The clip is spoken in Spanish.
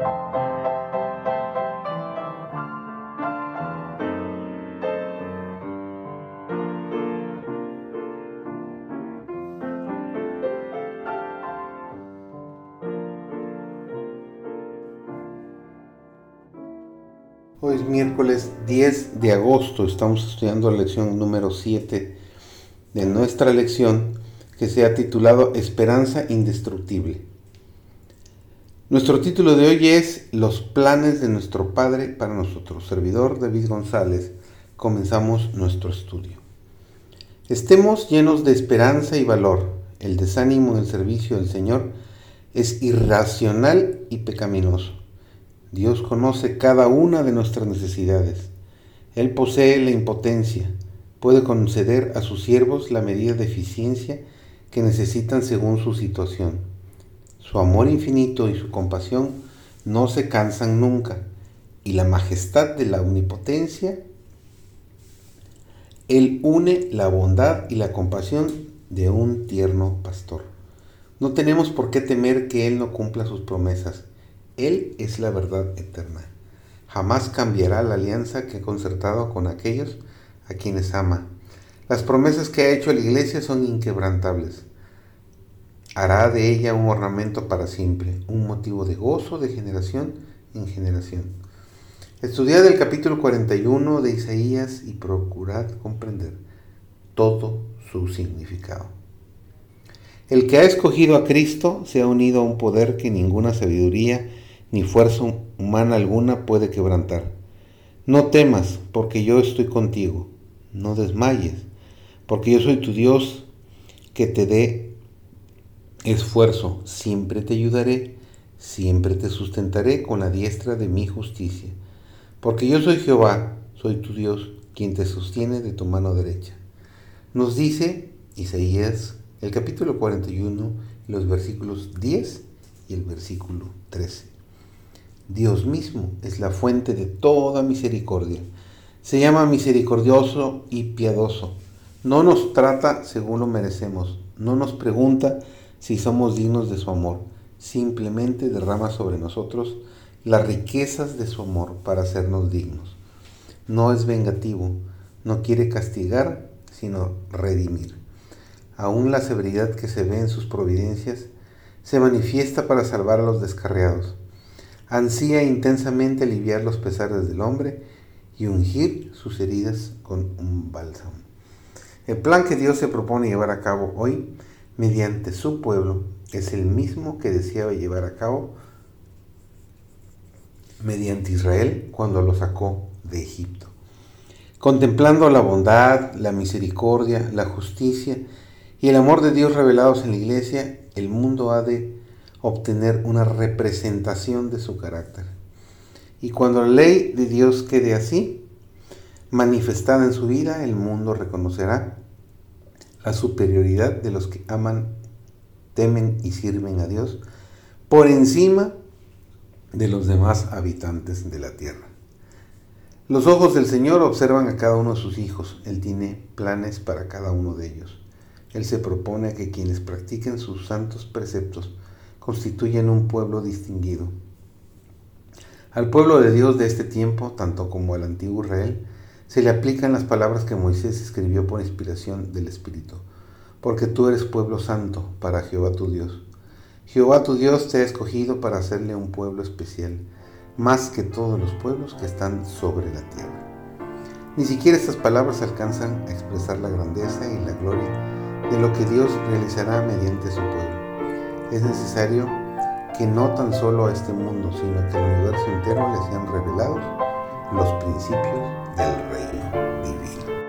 Hoy es miércoles 10 de agosto, estamos estudiando la lección número 7 de nuestra lección que se ha titulado Esperanza Indestructible. Nuestro título de hoy es Los planes de nuestro Padre para nosotros. Servidor David González, comenzamos nuestro estudio. Estemos llenos de esperanza y valor. El desánimo en el servicio del Señor es irracional y pecaminoso. Dios conoce cada una de nuestras necesidades. Él posee la impotencia, puede conceder a sus siervos la medida de eficiencia que necesitan según su situación. Su amor infinito y su compasión no se cansan nunca, y la majestad de la omnipotencia, Él une la bondad y la compasión de un tierno pastor. No tenemos por qué temer que Él no cumpla sus promesas él es la verdad eterna. Jamás cambiará la alianza que ha concertado con aquellos a quienes ama. Las promesas que ha hecho la iglesia son inquebrantables. Hará de ella un ornamento para siempre, un motivo de gozo de generación en generación. Estudiad el capítulo 41 de Isaías y procurad comprender todo su significado. El que ha escogido a Cristo se ha unido a un poder que ninguna sabiduría ni fuerza humana alguna puede quebrantar. No temas, porque yo estoy contigo. No desmayes, porque yo soy tu Dios que te dé esfuerzo. Siempre te ayudaré, siempre te sustentaré con la diestra de mi justicia. Porque yo soy Jehová, soy tu Dios, quien te sostiene de tu mano derecha. Nos dice Isaías, el capítulo 41, los versículos 10 y el versículo 13. Dios mismo es la fuente de toda misericordia. Se llama misericordioso y piadoso. No nos trata según lo merecemos. No nos pregunta si somos dignos de su amor. Simplemente derrama sobre nosotros las riquezas de su amor para hacernos dignos. No es vengativo. No quiere castigar, sino redimir. Aún la severidad que se ve en sus providencias se manifiesta para salvar a los descarriados ansía intensamente aliviar los pesares del hombre y ungir sus heridas con un bálsamo. El plan que Dios se propone llevar a cabo hoy mediante su pueblo es el mismo que deseaba llevar a cabo mediante Israel cuando lo sacó de Egipto. Contemplando la bondad, la misericordia, la justicia y el amor de Dios revelados en la iglesia, el mundo ha de obtener una representación de su carácter. Y cuando la ley de Dios quede así, manifestada en su vida, el mundo reconocerá la superioridad de los que aman, temen y sirven a Dios por encima de los demás habitantes de la tierra. Los ojos del Señor observan a cada uno de sus hijos. Él tiene planes para cada uno de ellos. Él se propone que quienes practiquen sus santos preceptos constituyen un pueblo distinguido. Al pueblo de Dios de este tiempo, tanto como al antiguo Israel, se le aplican las palabras que Moisés escribió por inspiración del Espíritu, porque tú eres pueblo santo para Jehová tu Dios. Jehová tu Dios te ha escogido para hacerle un pueblo especial, más que todos los pueblos que están sobre la tierra. Ni siquiera estas palabras alcanzan a expresar la grandeza y la gloria de lo que Dios realizará mediante su pueblo es necesario que no tan solo a este mundo, sino que al universo entero le sean revelados los principios del reino divino.